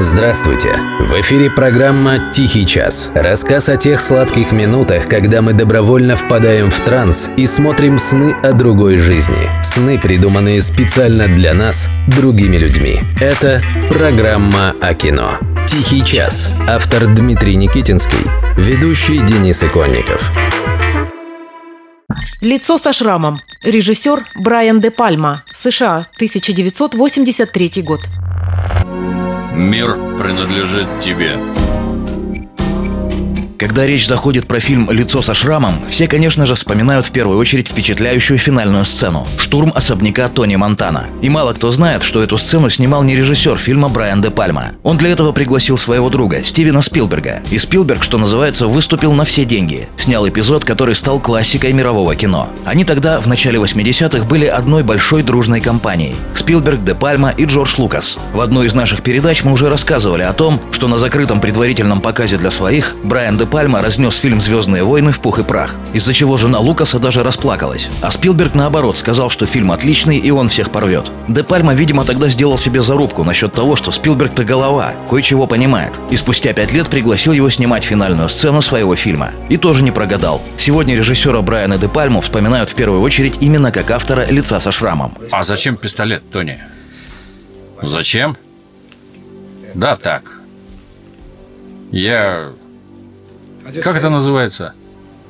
Здравствуйте! В эфире программа «Тихий час». Рассказ о тех сладких минутах, когда мы добровольно впадаем в транс и смотрим сны о другой жизни. Сны, придуманные специально для нас, другими людьми. Это программа о кино. «Тихий час». Автор Дмитрий Никитинский. Ведущий Денис Иконников. Лицо со шрамом. Режиссер Брайан де Пальма. США. 1983 год. Мир принадлежит тебе. Когда речь заходит про фильм «Лицо со шрамом», все, конечно же, вспоминают в первую очередь впечатляющую финальную сцену – штурм особняка Тони Монтана. И мало кто знает, что эту сцену снимал не режиссер фильма Брайан де Пальма. Он для этого пригласил своего друга, Стивена Спилберга. И Спилберг, что называется, выступил на все деньги. Снял эпизод, который стал классикой мирового кино. Они тогда, в начале 80-х, были одной большой дружной компанией – Спилберг, де Пальма и Джордж Лукас. В одной из наших передач мы уже рассказывали о том, что на закрытом предварительном показе для своих Брайан де Пальма разнес фильм «Звездные войны» в пух и прах, из-за чего жена Лукаса даже расплакалась. А Спилберг, наоборот, сказал, что фильм отличный и он всех порвет. Де Пальма, видимо, тогда сделал себе зарубку насчет того, что Спилберг-то голова, кое-чего понимает. И спустя пять лет пригласил его снимать финальную сцену своего фильма. И тоже не прогадал. Сегодня режиссера Брайана Де Пальму вспоминают в первую очередь именно как автора «Лица со шрамом». А зачем пистолет, Тони? Зачем? Да так. Я как это называется?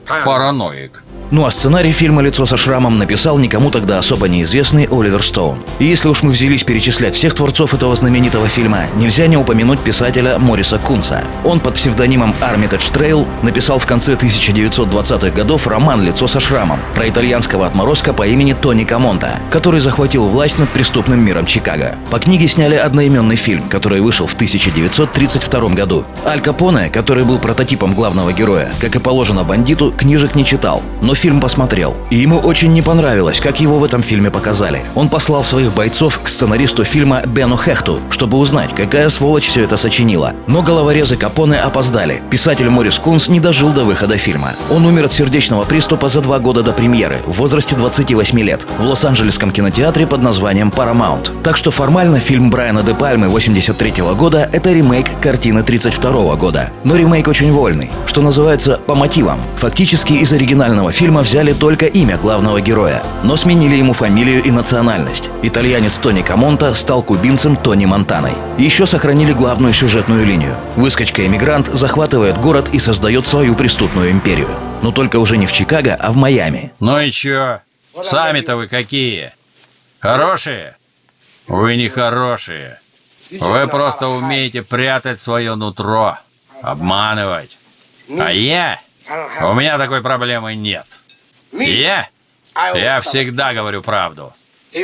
Параноик. Ну а сценарий фильма «Лицо со шрамом» написал никому тогда особо неизвестный Оливер Стоун. И если уж мы взялись перечислять всех творцов этого знаменитого фильма, нельзя не упомянуть писателя Мориса Кунса. Он под псевдонимом Armitage Trail написал в конце 1920-х годов роман «Лицо со шрамом» про итальянского отморозка по имени Тони Камонта, который захватил власть над преступным миром Чикаго. По книге сняли одноименный фильм, который вышел в 1932 году. Аль Капоне, который был прототипом главного героя, как и положено бандиту, книжек не читал, но фильм посмотрел. И ему очень не понравилось, как его в этом фильме показали. Он послал своих бойцов к сценаристу фильма Бену Хехту, чтобы узнать, какая сволочь все это сочинила. Но головорезы Капоне опоздали. Писатель Морис Кунс не дожил до выхода фильма. Он умер от сердечного приступа за два года до премьеры, в возрасте 28 лет, в Лос-Анджелесском кинотеатре под названием Paramount. Так что формально фильм Брайана де Пальмы 83 года – это ремейк картины 32 года. Но ремейк очень вольный, что называется по мотивам. Фактически из оригинального фильма взяли только имя главного героя, но сменили ему фамилию и национальность. Итальянец Тони Камонта стал кубинцем Тони Монтаной. Еще сохранили главную сюжетную линию. Выскочка-эмигрант захватывает город и создает свою преступную империю. Но только уже не в Чикаго, а в Майами. Ну и чё? Сами-то вы какие? Хорошие? Вы не хорошие. Вы просто умеете прятать свое нутро, обманывать. А я? У меня такой проблемы нет. Я? Я всегда говорю правду.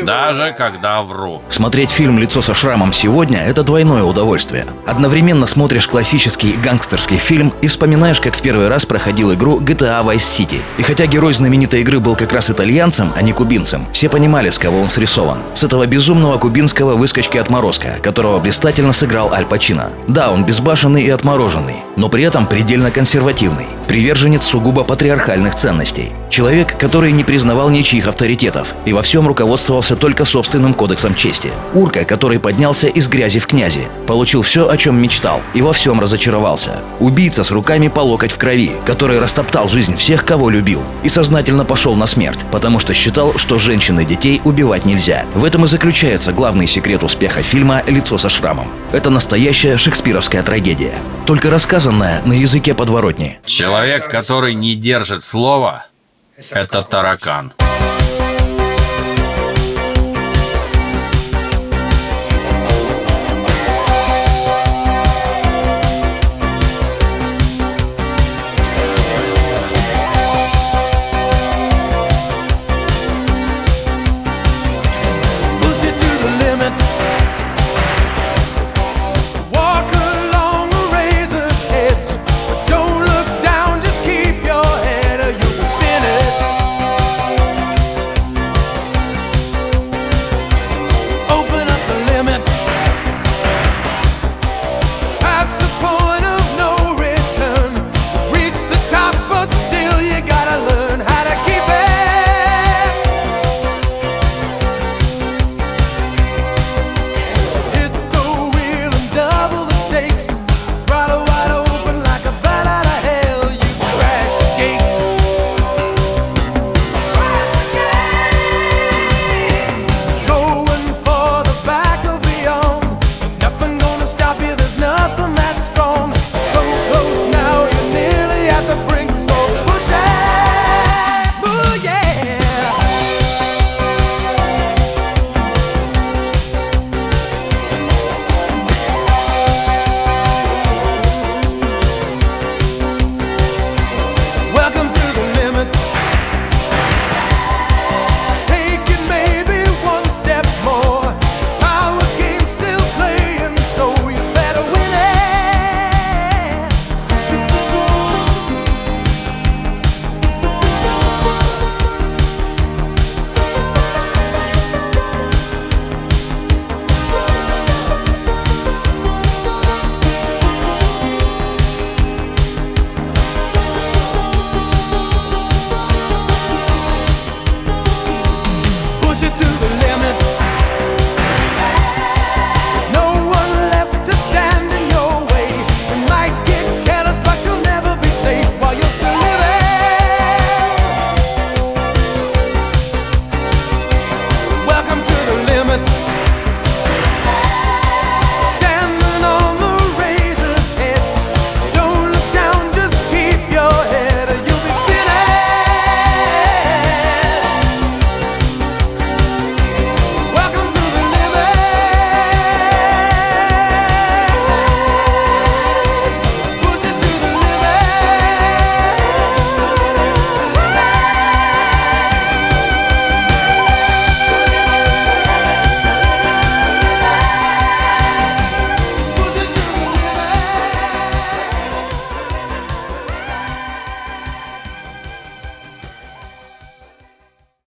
Даже когда вру. Смотреть фильм «Лицо со шрамом» сегодня – это двойное удовольствие. Одновременно смотришь классический гангстерский фильм и вспоминаешь, как в первый раз проходил игру GTA Vice City. И хотя герой знаменитой игры был как раз итальянцем, а не кубинцем, все понимали, с кого он срисован. С этого безумного кубинского выскочки-отморозка, которого блистательно сыграл Аль Пачино. Да, он безбашенный и отмороженный, но при этом предельно консервативный. Приверженец сугубо патриархальных ценностей. Человек, который не признавал ничьих авторитетов и во всем руководствовался только собственным кодексом чести. Урка, который поднялся из грязи в князи, получил все, о чем мечтал, и во всем разочаровался. Убийца с руками по локоть в крови, который растоптал жизнь всех, кого любил, и сознательно пошел на смерть, потому что считал, что женщин и детей убивать нельзя. В этом и заключается главный секрет успеха фильма «Лицо со шрамом». Это настоящая шекспировская трагедия, только рассказанная на языке подворотни. Человек, который не держит слова, это таракан.